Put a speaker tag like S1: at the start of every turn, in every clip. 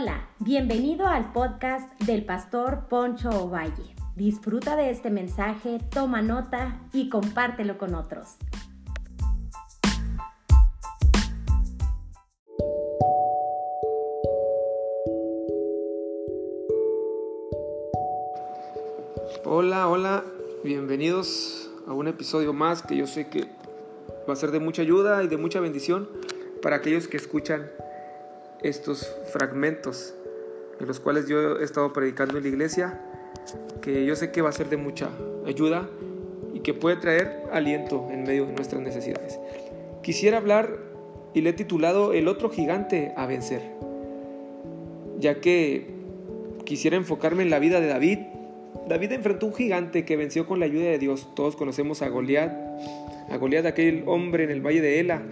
S1: Hola, bienvenido al podcast del pastor Poncho Ovalle. Disfruta de este mensaje, toma nota y compártelo con otros.
S2: Hola, hola, bienvenidos a un episodio más que yo sé que va a ser de mucha ayuda y de mucha bendición para aquellos que escuchan estos fragmentos en los cuales yo he estado predicando en la iglesia, que yo sé que va a ser de mucha ayuda y que puede traer aliento en medio de nuestras necesidades. Quisiera hablar y le he titulado El otro gigante a vencer, ya que quisiera enfocarme en la vida de David. David enfrentó un gigante que venció con la ayuda de Dios. Todos conocemos a Goliat, a Goliat aquel hombre en el valle de Ela,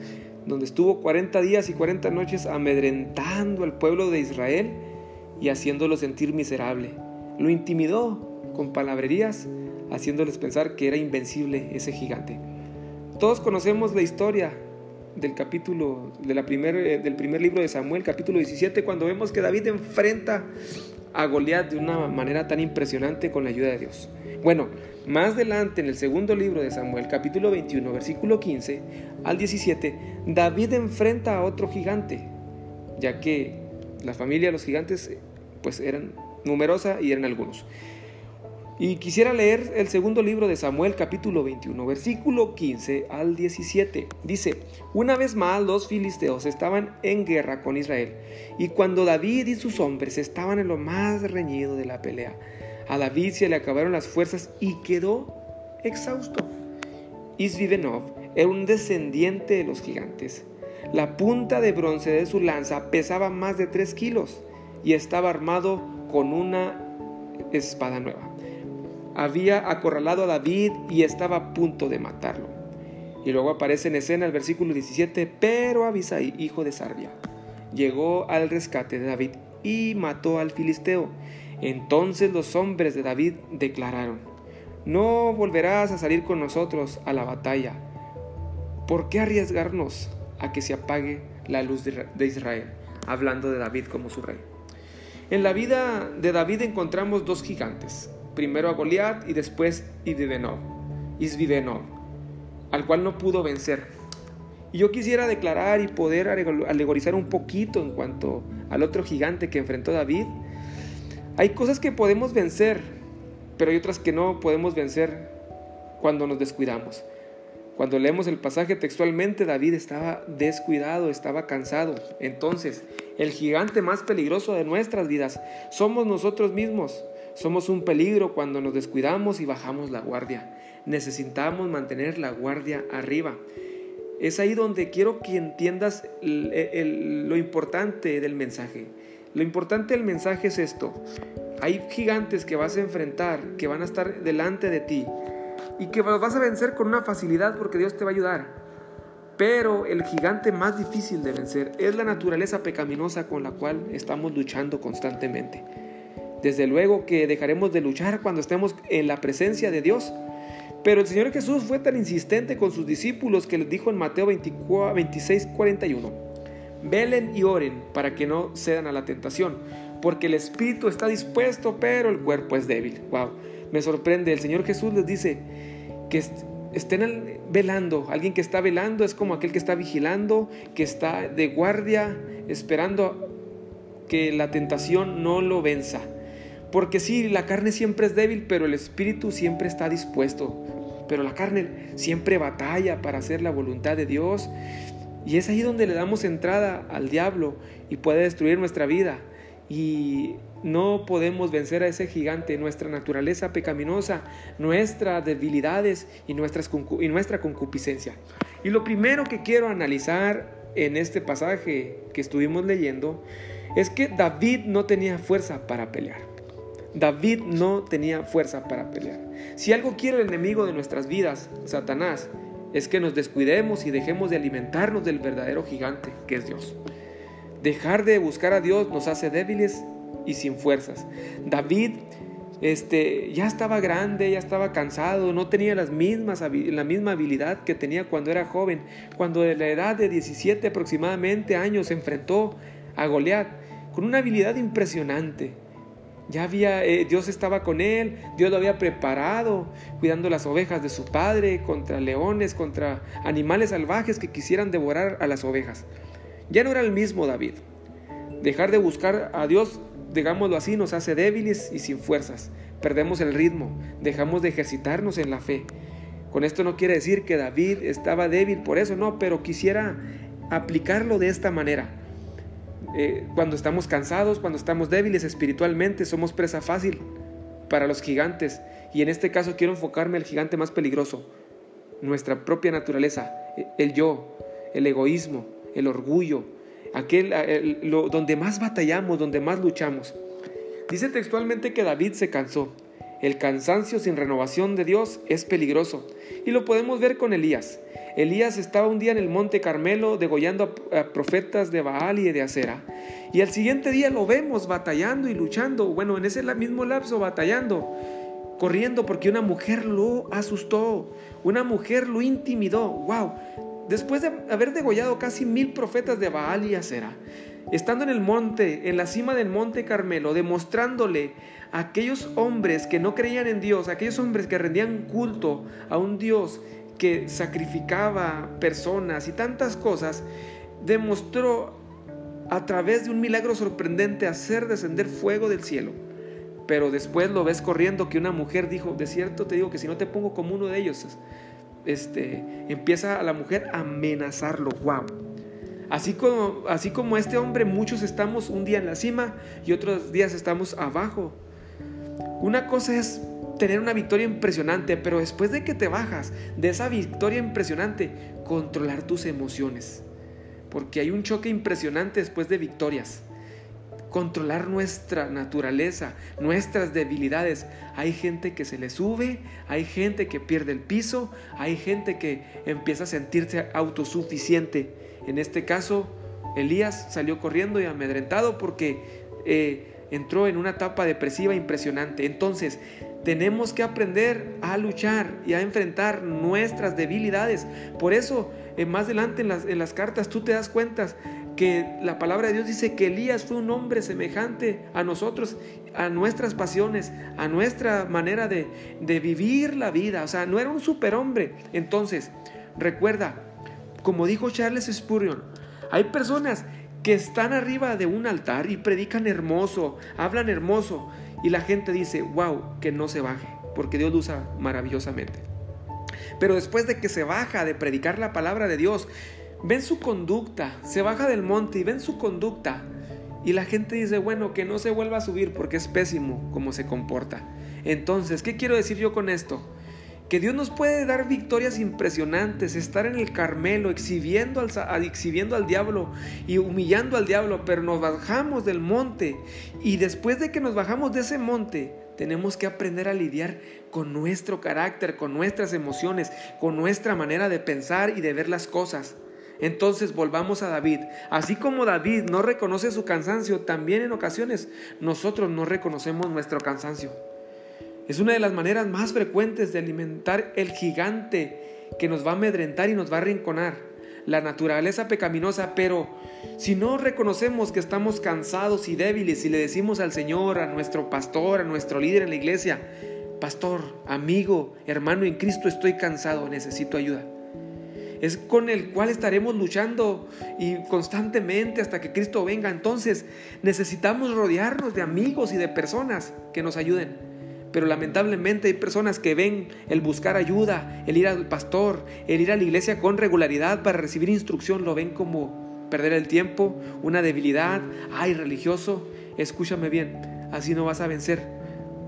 S2: donde estuvo 40 días y 40 noches amedrentando al pueblo de Israel y haciéndolo sentir miserable. Lo intimidó con palabrerías, haciéndoles pensar que era invencible ese gigante. Todos conocemos la historia del capítulo de la primer, eh, del primer libro de Samuel, capítulo 17, cuando vemos que David enfrenta a Goliat de una manera tan impresionante con la ayuda de Dios. Bueno, más adelante en el segundo libro de Samuel, capítulo 21, versículo 15 al 17, David enfrenta a otro gigante, ya que la familia de los gigantes pues eran numerosa y eran algunos. Y quisiera leer el segundo libro de Samuel capítulo 21, versículo 15 al 17. Dice, una vez más los filisteos estaban en guerra con Israel, y cuando David y sus hombres estaban en lo más reñido de la pelea, a David se le acabaron las fuerzas y quedó exhausto. Isvivenov era un descendiente de los gigantes. La punta de bronce de su lanza pesaba más de 3 kilos y estaba armado con una espada nueva había acorralado a David y estaba a punto de matarlo. Y luego aparece en escena el versículo 17, pero Abisai, hijo de Sarbia, llegó al rescate de David y mató al filisteo. Entonces los hombres de David declararon, no volverás a salir con nosotros a la batalla. ¿Por qué arriesgarnos a que se apague la luz de Israel? Hablando de David como su rey. En la vida de David encontramos dos gigantes, primero a Goliat y después Isvidenov, Isvidenov, al cual no pudo vencer. Y yo quisiera declarar y poder alegorizar un poquito en cuanto al otro gigante que enfrentó David. Hay cosas que podemos vencer, pero hay otras que no podemos vencer cuando nos descuidamos. Cuando leemos el pasaje textualmente, David estaba descuidado, estaba cansado. Entonces, el gigante más peligroso de nuestras vidas somos nosotros mismos. Somos un peligro cuando nos descuidamos y bajamos la guardia. Necesitamos mantener la guardia arriba. Es ahí donde quiero que entiendas lo importante del mensaje. Lo importante del mensaje es esto. Hay gigantes que vas a enfrentar, que van a estar delante de ti y que los vas a vencer con una facilidad porque Dios te va a ayudar. Pero el gigante más difícil de vencer es la naturaleza pecaminosa con la cual estamos luchando constantemente. Desde luego que dejaremos de luchar cuando estemos en la presencia de Dios. Pero el Señor Jesús fue tan insistente con sus discípulos que les dijo en Mateo 26, 41, velen y oren para que no cedan a la tentación, porque el espíritu está dispuesto, pero el cuerpo es débil. Wow, me sorprende. El Señor Jesús les dice que estén velando. Alguien que está velando es como aquel que está vigilando, que está de guardia, esperando que la tentación no lo venza. Porque sí, la carne siempre es débil, pero el espíritu siempre está dispuesto. Pero la carne siempre batalla para hacer la voluntad de Dios. Y es ahí donde le damos entrada al diablo y puede destruir nuestra vida. Y no podemos vencer a ese gigante, nuestra naturaleza pecaminosa, nuestras debilidades y, y nuestra concupiscencia. Y lo primero que quiero analizar en este pasaje que estuvimos leyendo es que David no tenía fuerza para pelear. David no tenía fuerza para pelear. Si algo quiere el enemigo de nuestras vidas, Satanás, es que nos descuidemos y dejemos de alimentarnos del verdadero gigante que es Dios. Dejar de buscar a Dios nos hace débiles y sin fuerzas. David este, ya estaba grande, ya estaba cansado, no tenía las mismas, la misma habilidad que tenía cuando era joven. Cuando de la edad de 17 aproximadamente años se enfrentó a Goliat con una habilidad impresionante. Ya había, eh, Dios estaba con él, Dios lo había preparado, cuidando las ovejas de su padre contra leones, contra animales salvajes que quisieran devorar a las ovejas. Ya no era el mismo David. Dejar de buscar a Dios, digámoslo así, nos hace débiles y sin fuerzas. Perdemos el ritmo, dejamos de ejercitarnos en la fe. Con esto no quiere decir que David estaba débil por eso, no, pero quisiera aplicarlo de esta manera. Eh, cuando estamos cansados, cuando estamos débiles espiritualmente, somos presa fácil para los gigantes. Y en este caso quiero enfocarme al gigante más peligroso, nuestra propia naturaleza, el yo, el egoísmo, el orgullo, aquel donde más batallamos, donde más luchamos. Dice textualmente que David se cansó. El cansancio sin renovación de Dios es peligroso. Y lo podemos ver con Elías. Elías estaba un día en el monte Carmelo degollando a, profetas de Baal y de Acera. Y al siguiente día lo vemos batallando y luchando. Bueno, en ese mismo lapso batallando, corriendo porque una mujer lo asustó. Una mujer lo intimidó. ¡Wow! Después de haber degollado casi mil profetas de Baal y Acera, estando en el monte, en la cima del monte Carmelo, demostrándole a aquellos hombres que no creían en Dios, aquellos hombres que rendían culto a un Dios que sacrificaba personas y tantas cosas, demostró a través de un milagro sorprendente hacer descender fuego del cielo. Pero después lo ves corriendo que una mujer dijo, de cierto te digo que si no te pongo como uno de ellos, este, empieza a la mujer a amenazarlo. Wow. Así como, así como este hombre, muchos estamos un día en la cima y otros días estamos abajo. Una cosa es tener una victoria impresionante, pero después de que te bajas de esa victoria impresionante, controlar tus emociones. Porque hay un choque impresionante después de victorias controlar nuestra naturaleza, nuestras debilidades. Hay gente que se le sube, hay gente que pierde el piso, hay gente que empieza a sentirse autosuficiente. En este caso, Elías salió corriendo y amedrentado porque eh, entró en una etapa depresiva impresionante. Entonces, tenemos que aprender a luchar y a enfrentar nuestras debilidades. Por eso, eh, más adelante en las, en las cartas tú te das cuenta que la palabra de Dios dice que Elías fue un hombre semejante a nosotros, a nuestras pasiones, a nuestra manera de, vivir la vida. O sea, no era un superhombre. Entonces, recuerda, como dijo Charles Spurgeon, hay personas que están arriba de un altar y predican hermoso, hablan hermoso, y la gente dice, wow, que no se baje, porque Dios lo usa maravillosamente. Pero después de que se baja de predicar la palabra de Dios, ven su conducta, se baja del monte y ven su conducta. Y la gente dice, bueno, que no se vuelva a subir porque es pésimo como se comporta. Entonces, ¿qué quiero decir yo con esto? Que Dios nos puede dar victorias impresionantes, estar en el Carmelo exhibiendo al, exhibiendo al diablo y humillando al diablo, pero nos bajamos del monte y después de que nos bajamos de ese monte, tenemos que aprender a lidiar con nuestro carácter, con nuestras emociones, con nuestra manera de pensar y de ver las cosas. Entonces volvamos a David. Así como David no reconoce su cansancio, también en ocasiones nosotros no reconocemos nuestro cansancio. Es una de las maneras más frecuentes de alimentar el gigante que nos va a amedrentar y nos va a rinconar. La naturaleza pecaminosa, pero si no reconocemos que estamos cansados y débiles y le decimos al Señor, a nuestro pastor, a nuestro líder en la iglesia, pastor, amigo, hermano en Cristo, estoy cansado, necesito ayuda es con el cual estaremos luchando y constantemente hasta que Cristo venga. Entonces necesitamos rodearnos de amigos y de personas que nos ayuden. Pero lamentablemente hay personas que ven el buscar ayuda, el ir al pastor, el ir a la iglesia con regularidad para recibir instrucción, lo ven como perder el tiempo, una debilidad. Ay, religioso, escúchame bien, así no vas a vencer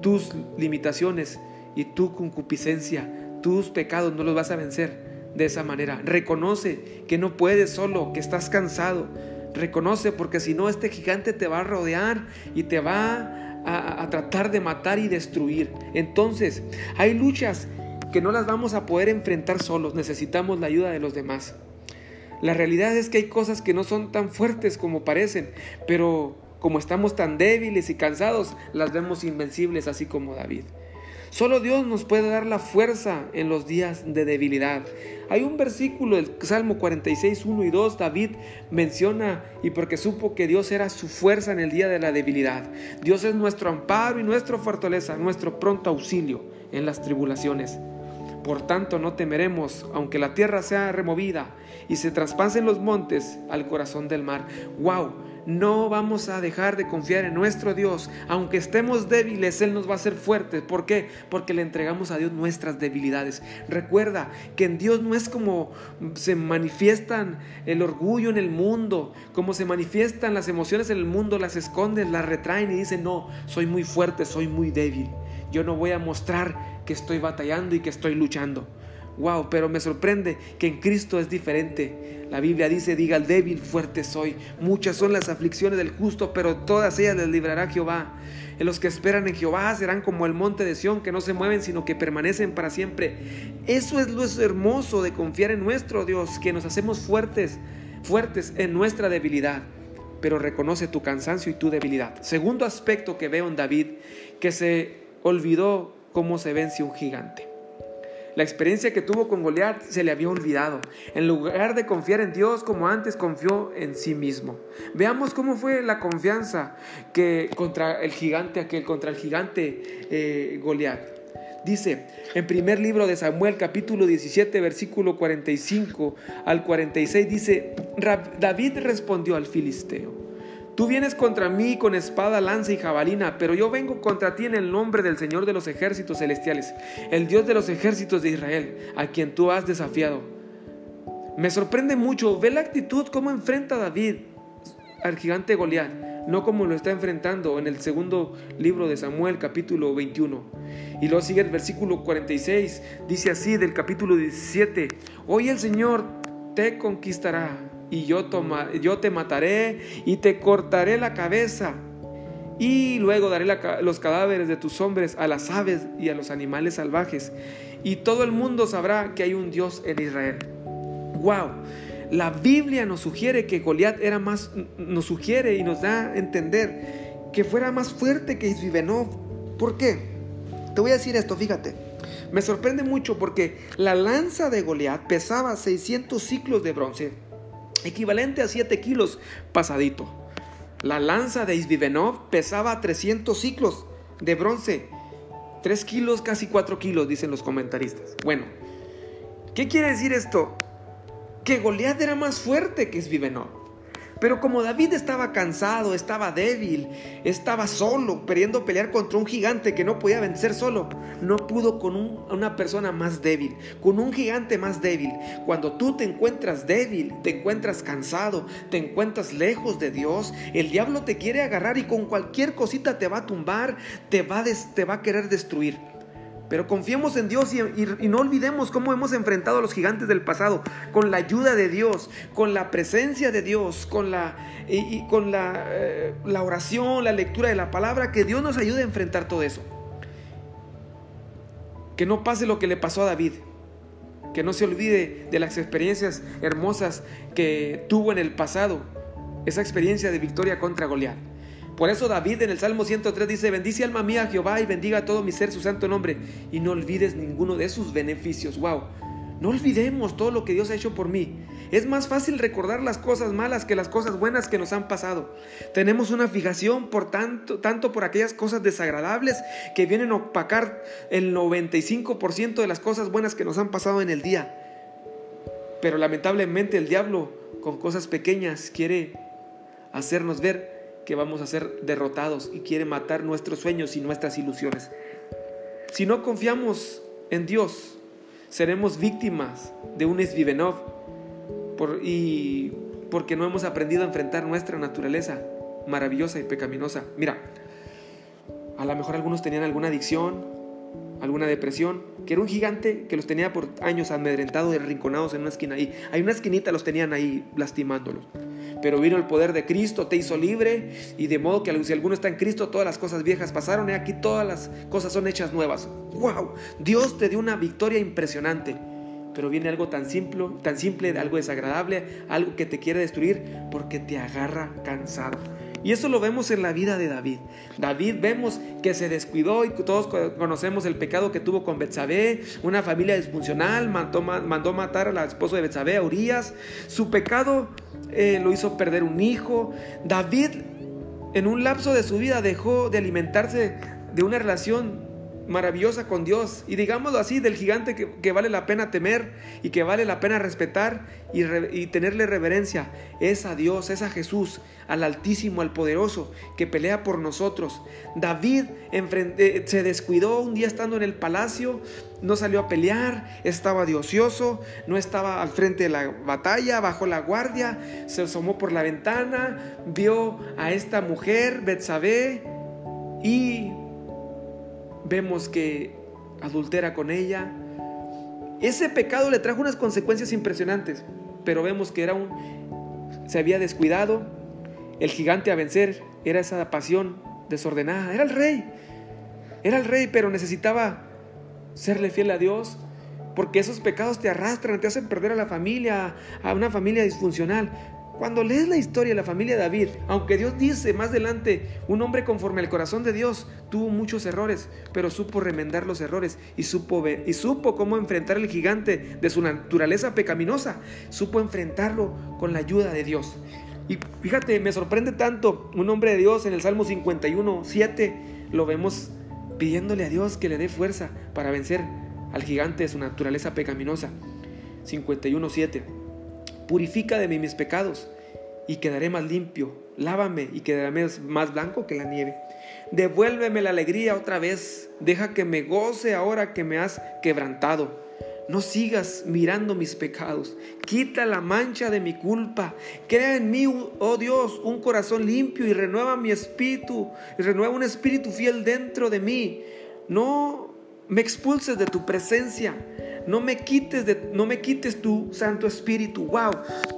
S2: tus limitaciones y tu concupiscencia, tus pecados no los vas a vencer de esa manera. Reconoce que no puedes solo, que estás cansado. Reconoce porque si no este gigante te va a rodear y te va a, tratar de matar y destruir. Entonces, hay luchas que no las vamos a poder enfrentar solos. Necesitamos la ayuda de los demás. La realidad es que hay cosas que no son tan fuertes como parecen, pero como estamos tan débiles y cansados, las vemos invencibles así como David. Solo Dios nos puede dar la fuerza en los días de debilidad. Hay un versículo del Salmo 46, 1 y 2, David menciona, y porque supo que Dios era su fuerza en el día de la debilidad. Dios es nuestro amparo y nuestra fortaleza, nuestro pronto auxilio en las tribulaciones. Por tanto, no temeremos, aunque la tierra sea removida y se traspasen los montes al corazón del mar. ¡Wow! No vamos a dejar de confiar en nuestro Dios. Aunque estemos débiles, Él nos va a hacer fuertes. ¿Por qué? Porque le entregamos a Dios nuestras debilidades. Recuerda que en Dios no es como se manifiestan el orgullo en el mundo, como se manifiestan las emociones en el mundo, las esconden, las retraen y dicen, no, soy muy fuerte, soy muy débil. Yo no voy a mostrar que estoy batallando y que estoy luchando. Wow, pero me sorprende que en Cristo es diferente. La Biblia dice, diga al débil, fuerte soy. Muchas son las aflicciones del justo, pero todas ellas les librará Jehová. En los que esperan en Jehová serán como el monte de Sión, que no se mueven, sino que permanecen para siempre. Eso es lo hermoso de confiar en nuestro Dios, que nos hacemos fuertes, fuertes en nuestra debilidad. Pero reconoce tu cansancio y tu debilidad. Segundo aspecto que veo en David, que se olvidó cómo se vence un gigante. La experiencia que tuvo con Goliat se le había olvidado. En lugar de confiar en Dios como antes, confió en sí mismo. Veamos cómo fue la confianza que contra el gigante aquel, contra el gigante eh, Goliat. Dice en primer libro de Samuel capítulo 17 versículo 45 al 46 dice, David respondió al filisteo. Tú vienes contra mí con espada, lanza y jabalina, pero yo vengo contra ti en el nombre del Señor de los ejércitos celestiales, el Dios de los ejércitos de Israel, a quien tú has desafiado. Me sorprende mucho, ve la actitud, cómo enfrenta David al gigante Goliat, no como lo está enfrentando en el segundo libro de Samuel, capítulo 21. Y luego sigue el versículo 46, dice así del capítulo 17, hoy el Señor te conquistará y yo, toma, yo te mataré y te cortaré la cabeza. Y luego daré los cadáveres de tus hombres a las aves y a los animales salvajes. Y todo el mundo sabrá que hay un Dios en Israel. ¡Wow! La Biblia nos sugiere que Goliat era más, nos sugiere y nos da a entender que fuera más fuerte que Isbibenov. ¿Por qué? Te voy a decir esto, fíjate. Me sorprende mucho porque la lanza de Goliat pesaba 600 ciclos de bronce equivalente a 7 kilos pasadito. La lanza de Isbibenov pesaba 300 ciclos de bronce, 3 kilos, casi 4 kilos, dicen los comentaristas. Bueno, ¿qué quiere decir esto? Que Goliat era más fuerte que Isbibenov. Pero como David estaba cansado, estaba débil, estaba solo, queriendo pelear contra un gigante que no podía vencer solo, no pudo con una persona más débil, con un gigante más débil. Cuando tú te encuentras débil, te encuentras cansado, te encuentras lejos de Dios, el diablo te quiere agarrar y con cualquier cosita te va a tumbar, te va, te va a querer destruir. Pero confiemos en Dios y, no olvidemos cómo hemos enfrentado a los gigantes del pasado, con la ayuda de Dios, con la presencia de Dios, con, la, y, con la, eh, la oración, la lectura de la palabra, que Dios nos ayude a enfrentar todo eso. Que no pase lo que le pasó a David, que no se olvide de las experiencias hermosas que tuvo en el pasado, esa experiencia de victoria contra Goliat. Por eso David en el Salmo 103 dice, bendice alma mía Jehová y bendiga a todo mi ser su santo nombre y no olvides ninguno de sus beneficios. Wow, no olvidemos todo lo que Dios ha hecho por mí. Es más fácil recordar las cosas malas que las cosas buenas que nos han pasado. Tenemos una fijación por tanto, tanto por aquellas cosas desagradables que vienen a opacar el 95% de las cosas buenas que nos han pasado en el día. Pero lamentablemente el diablo con cosas pequeñas quiere hacernos ver que vamos a ser derrotados y quiere matar nuestros sueños y nuestras ilusiones. Si no confiamos en Dios, seremos víctimas de un Svivenov por, y porque no hemos aprendido a enfrentar nuestra naturaleza maravillosa y pecaminosa. Mira, a lo mejor algunos tenían alguna adicción, alguna depresión, que era un gigante que los tenía por años amedrentados y arrinconados en una esquina ahí. Hay una esquinita los tenían ahí lastimándolos pero vino el poder de Cristo, te hizo libre y de modo que si alguno está en Cristo, todas las cosas viejas pasaron y aquí todas las cosas son hechas nuevas. ¡Wow! Dios te dio una victoria impresionante. Pero viene algo tan simple, tan simple, algo desagradable, algo que te quiere destruir porque te agarra cansado. Y eso lo vemos en la vida de David. David vemos que se descuidó y todos conocemos el pecado que tuvo con Betsabé, una familia disfuncional, mandó, matar al esposo de Betsabé, a Urias. Su pecado eh, lo hizo perder un hijo. David en un lapso de su vida dejó de alimentarse de una relación maravillosa con Dios y digámoslo así, del gigante que, vale la pena temer y que vale la pena respetar y, tenerle reverencia, es a Dios, es a Jesús, al Altísimo, al Poderoso, que pelea por nosotros. David eh, se descuidó un día estando en el palacio, no salió a pelear, estaba de ocioso, no estaba al frente de la batalla, bajó la guardia, se asomó por la ventana, vio a esta mujer, Betsabé, y vemos que adultera con ella. Ese pecado le trajo unas consecuencias impresionantes, pero vemos que era un se había descuidado. El gigante a vencer era esa pasión desordenada, era el rey. Era el rey, pero necesitaba serle fiel a Dios, porque esos pecados te arrastran, te hacen perder a la familia, a una familia disfuncional. Cuando lees la historia de la familia de David, aunque Dios dice más adelante, un hombre conforme al corazón de Dios tuvo muchos errores, pero supo remendar los errores y supo, y supo cómo enfrentar el gigante de su naturaleza pecaminosa, supo enfrentarlo con la ayuda de Dios. Y fíjate, me sorprende tanto un hombre de Dios en el Salmo 51, 7, lo vemos pidiéndole a Dios que le dé fuerza para vencer al gigante de su naturaleza pecaminosa. 51, 7 purifica de mí mis pecados y quedaré más limpio, lávame y quedaré más blanco que la nieve. Devuélveme la alegría otra vez, deja que me goce ahora que me has quebrantado. No sigas mirando mis pecados, quita la mancha de mi culpa, crea en mí, oh Dios, un corazón limpio y renueva mi espíritu, y renueva un espíritu fiel dentro de mí. No me expulses de tu presencia, no me quites, de, no me quites tu Santo Espíritu. Wow.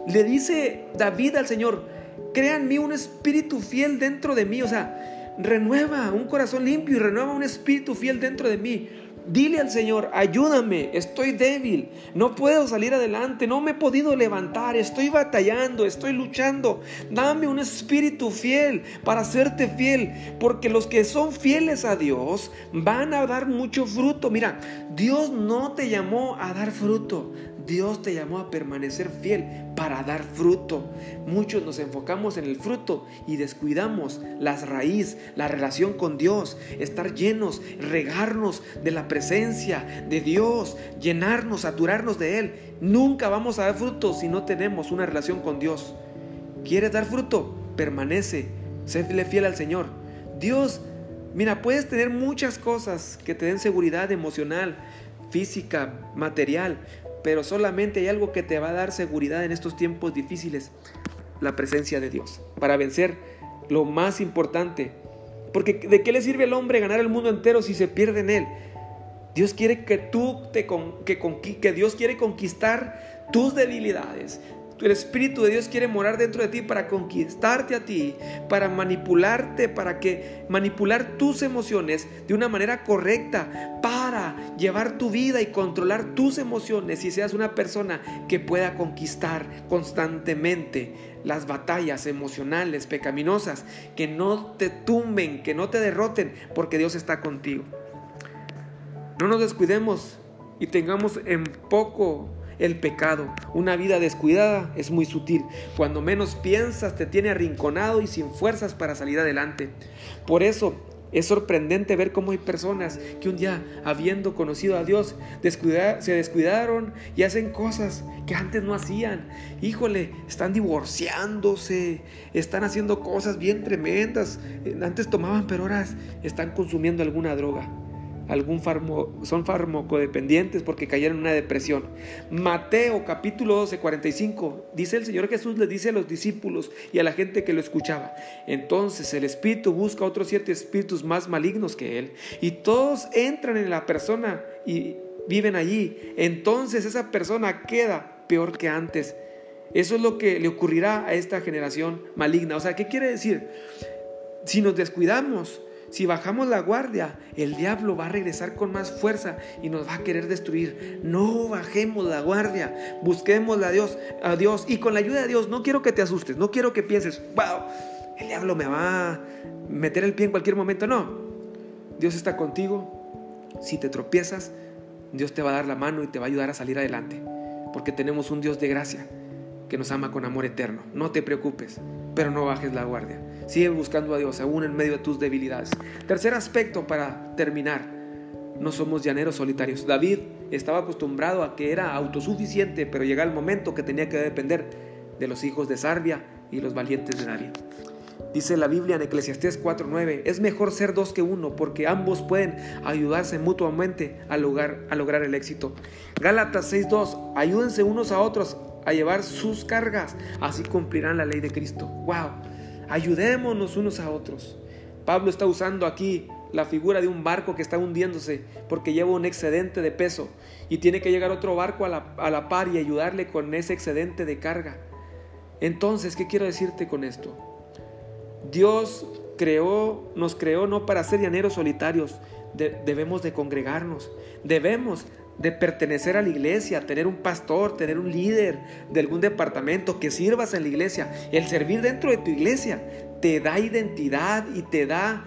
S2: Le dice David al Señor, crea en mí un espíritu fiel dentro de mí. O sea, renueva un corazón limpio y renueva un espíritu fiel dentro de mí. Dile al Señor, ayúdame, estoy débil, no puedo salir adelante, no me he podido levantar, estoy batallando, estoy luchando. Dame un espíritu fiel para serte fiel, porque los que son fieles a Dios van a dar mucho fruto. Mira, Dios no te llamó a dar fruto, Dios te llamó a permanecer fiel para dar fruto. Muchos nos enfocamos en el fruto y descuidamos las raíces, la relación con Dios, estar llenos, regarnos de la presencia de Dios, llenarnos, saturarnos de Él. Nunca vamos a dar fruto si no tenemos una relación con Dios. ¿Quieres dar fruto? Permanece, séle fiel al Señor. Dios, mira, puedes tener muchas cosas que te den seguridad emocional, física, material, pero solamente hay algo que te va a dar seguridad en estos tiempos difíciles, la presencia de Dios, para vencer lo más importante. Porque ¿de qué le sirve al hombre ganar el mundo entero si se pierde en él? Dios quiere que tú te que, que Dios quiere conquistar tus debilidades. El Espíritu de Dios quiere morar dentro de ti para conquistarte a ti, para manipularte, para que manipular tus emociones de una manera correcta, para llevar tu vida y controlar tus emociones y seas una persona que pueda conquistar constantemente las batallas emocionales pecaminosas, que no te tumben, que no te derroten, porque Dios está contigo. No nos descuidemos y tengamos en poco el pecado. Una vida descuidada es muy sutil. Cuando menos piensas te tiene arrinconado y sin fuerzas para salir adelante. Por eso es sorprendente ver cómo hay personas que un día, habiendo conocido a Dios, se descuidaron y hacen cosas que antes no hacían. Híjole, están divorciándose, están haciendo cosas bien tremendas. Antes tomaban, pero ahora están consumiendo alguna droga algún son farmacodependientes porque cayeron en una depresión. Mateo capítulo 12, 45, dice el Señor Jesús, le dice a los discípulos y a la gente que lo escuchaba, entonces el espíritu busca otros siete espíritus más malignos que él y todos entran en la persona y viven allí. Entonces esa persona queda peor que antes. Eso es lo que le ocurrirá a esta generación maligna. O sea, ¿qué quiere decir? Si nos descuidamos, si bajamos la guardia, el diablo va a regresar con más fuerza y nos va a querer destruir. No bajemos la guardia, busquemos a Dios, a Dios y con la ayuda de Dios, no quiero que te asustes, no quiero que pienses, wow, el diablo me va a meter el pie en cualquier momento. No, Dios está contigo. Si te tropiezas, Dios te va a dar la mano y te va a ayudar a salir adelante. Porque tenemos un Dios de gracia que nos ama con amor eterno. No te preocupes, pero no bajes la guardia. Sigue buscando a Dios aún en medio de tus debilidades. Tercer aspecto para terminar. No somos llaneros solitarios. David estaba acostumbrado a que era autosuficiente, pero llega el momento que tenía que depender de los hijos de Sarbia y los valientes de David. Dice la Biblia en Eclesiastés 4:9, es mejor ser dos que uno porque ambos pueden ayudarse mutuamente a lograr, a lograr el éxito. Gálatas 6:2, ayúdense unos a otros a llevar sus cargas, así cumplirán la ley de Cristo. ¡Wow! Ayudémonos unos a otros. Pablo está usando aquí la figura de un barco que está hundiéndose porque lleva un excedente de peso y tiene que llegar otro barco a la, a la par y ayudarle con ese excedente de carga. Entonces, ¿qué quiero decirte con esto? Dios creó, nos creó no para ser llaneros solitarios, debemos de congregarnos, debemos de pertenecer a la iglesia, tener un pastor, tener un líder de algún departamento, que sirvas en la iglesia. El servir dentro de tu iglesia te da identidad y te da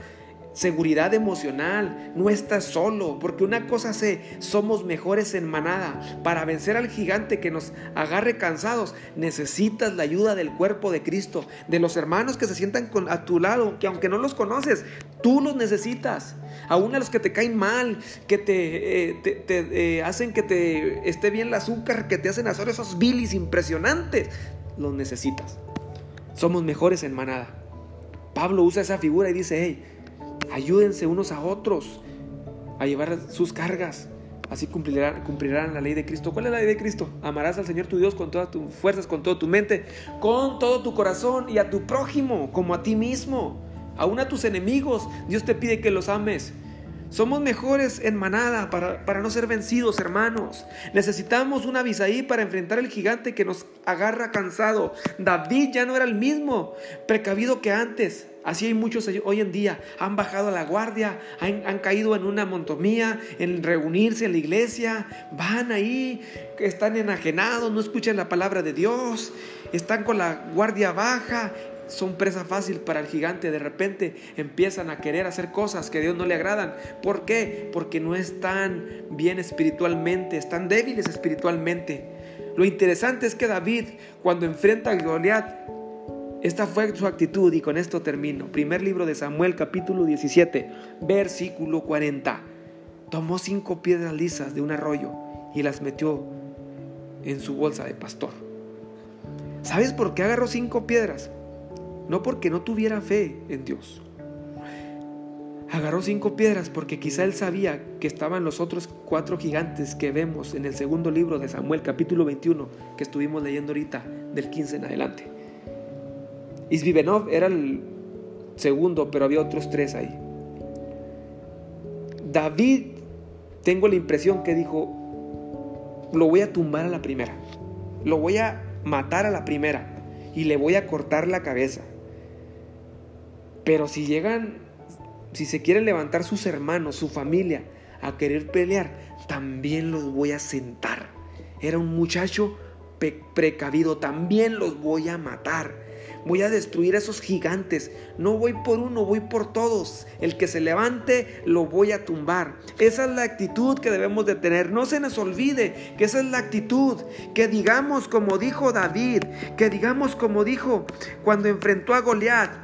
S2: seguridad emocional, no estás solo, porque una cosa sé, somos mejores en manada. Para vencer al gigante que nos agarre cansados, necesitas la ayuda del cuerpo de Cristo, de los hermanos que se sientan a tu lado, que aunque no los conoces, tú los necesitas. Aún a los que te caen mal, que te, eh, eh, hacen que te esté bien el azúcar, que te hacen hacer esos bilis impresionantes, los necesitas. Somos mejores en manada. Pablo usa esa figura y dice, Ayúdense unos a otros a llevar sus cargas. Así cumplirán, cumplirán la ley de Cristo. ¿Cuál es la ley de Cristo? Amarás al Señor tu Dios con todas tus fuerzas, con toda tu mente, con todo tu corazón y a tu prójimo como a ti mismo. Aún a tus enemigos, Dios te pide que los ames. Somos mejores en manada para, para, no ser vencidos, hermanos. Necesitamos una Abisaí para enfrentar el gigante que nos agarra cansado. David ya no era el mismo precavido que antes. Así hay muchos hoy en día. Han bajado la guardia, han, caído en una montomía, en reunirse en la iglesia. Van ahí, están enajenados, no escuchan la palabra de Dios. Están con la guardia baja. Son presa fácil para el gigante. De repente empiezan a querer hacer cosas que a Dios no le agradan. ¿Por qué? Porque no están bien espiritualmente, están débiles espiritualmente. Lo interesante es que David, cuando enfrenta a Goliat, esta fue su actitud y con esto termino. Primer libro de Samuel capítulo 17, versículo 40. Tomó cinco piedras lisas de un arroyo y las metió en su bolsa de pastor. ¿Sabes por qué agarró cinco piedras? No porque no tuviera fe en Dios. Agarró cinco piedras porque quizá él sabía que estaban los otros cuatro gigantes que vemos en el segundo libro de Samuel capítulo 21 que estuvimos leyendo ahorita del 15 en adelante. Isvivenov era el segundo, pero había otros tres ahí. David, tengo la impresión que dijo, lo voy a tumbar a la primera, lo voy a matar a la primera y le voy a cortar la cabeza. Pero si llegan, si se quieren levantar sus hermanos, su familia, a querer pelear, también los voy a sentar. Era un muchacho precavido, también los voy a matar voy a destruir a esos gigantes. No voy por uno, voy por todos. El que se levante lo voy a tumbar. Esa es la actitud que debemos de tener. No se nos olvide que esa es la actitud. Que digamos como dijo David, que digamos como dijo cuando enfrentó a Goliat.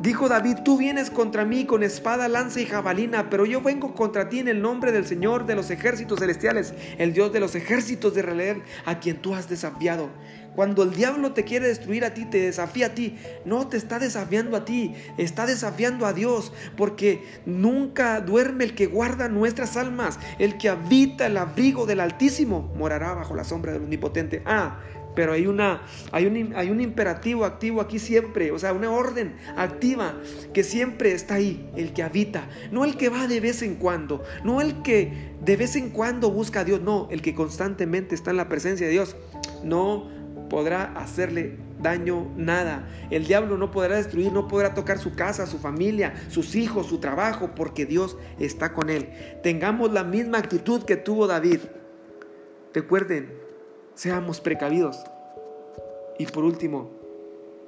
S2: Dijo David, tú vienes contra mí con espada, lanza y jabalina, pero yo vengo contra ti en el nombre del Señor de los ejércitos celestiales, el Dios de los ejércitos de Israel, a quien tú has desafiado. Cuando el diablo te quiere destruir a ti, te desafía a ti, no te está desafiando a ti, está desafiando a Dios, porque nunca duerme el que guarda nuestras almas, el que habita el abrigo del Altísimo, morará bajo la sombra del Omnipotente. Ah, pero hay, una, hay, un, hay un imperativo activo aquí siempre, o sea, una orden activa que siempre está ahí, el que habita, no el que va de vez en cuando, no el que de vez en cuando busca a Dios, no, el que constantemente está en la presencia de Dios. No podrá hacerle daño nada. El diablo no podrá destruir, no podrá tocar su casa, su familia, sus hijos, su trabajo, porque Dios está con él. Tengamos la misma actitud que tuvo David. Recuerden, seamos precavidos. Y por último,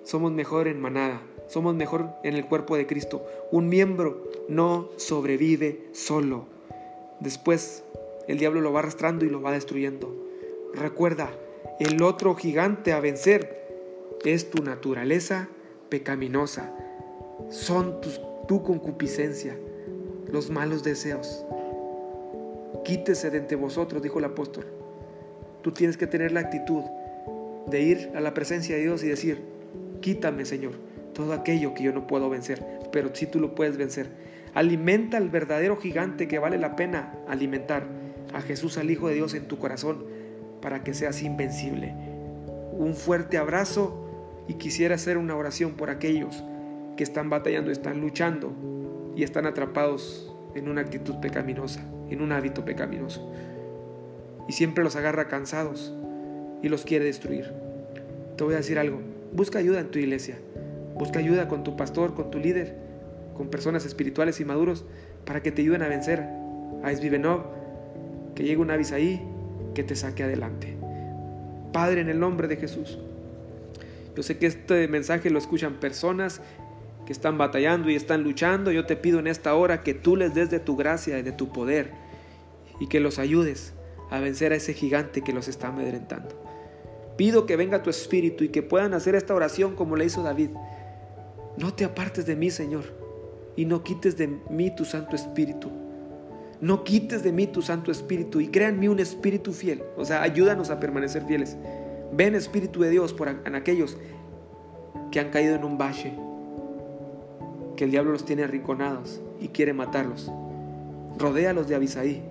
S2: somos mejor en manada somos mejor en el cuerpo de Cristo. Un miembro no sobrevive solo. Después el diablo lo va arrastrando y lo va destruyendo. Recuerda, el otro gigante a vencer es tu naturaleza pecaminosa. Son tu concupiscencia, los malos deseos. Quítese de entre vosotros, dijo el apóstol. Tú tienes que tener la actitud de ir a la presencia de Dios y decir, quítame Señor todo aquello que yo no puedo vencer, pero si tú lo puedes vencer. Alimenta al verdadero gigante que vale la pena alimentar, a Jesús, al Hijo de Dios, en tu corazón, para que seas invencible. Un fuerte abrazo y quisiera hacer una oración por aquellos que están batallando, están luchando y están atrapados en una actitud pecaminosa, en un hábito pecaminoso. Y siempre los agarra cansados y los quiere destruir. Te voy a decir algo, busca ayuda en tu iglesia, busca ayuda con tu pastor, con tu líder, con personas espirituales y maduros para que te ayuden a vencer a Esvivenov, que llegue un ahí que te saque adelante. Padre, en el nombre de Jesús, yo sé que este mensaje lo escuchan personas que están batallando y están luchando. Yo te pido en esta hora que tú les des de tu gracia y de tu poder y que los ayudes a vencer a ese gigante que los está amedrentando. Pido que venga tu espíritu y que puedan hacer esta oración como le hizo David. No te apartes de mí, Señor, y no quites de mí tu Santo Espíritu. No quites de mí tu Santo Espíritu y crea mí un espíritu fiel. O sea, ayúdanos a permanecer fieles. Ven Espíritu de Dios por en aquellos que han caído en un valle, que el diablo los tiene arrinconados y quiere matarlos. Rodéalos de Abisaí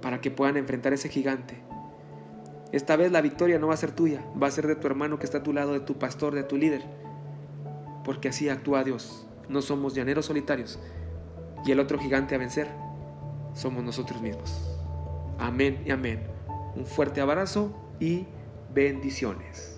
S2: para que puedan enfrentar a ese gigante. Esta vez la victoria no va a ser tuya, va a ser de tu hermano que está a tu lado, de tu pastor, de tu líder. Porque así actúa Dios. No somos llaneros solitarios. Y el otro gigante a vencer somos nosotros mismos. Amén y amén. Un fuerte abrazo y bendiciones.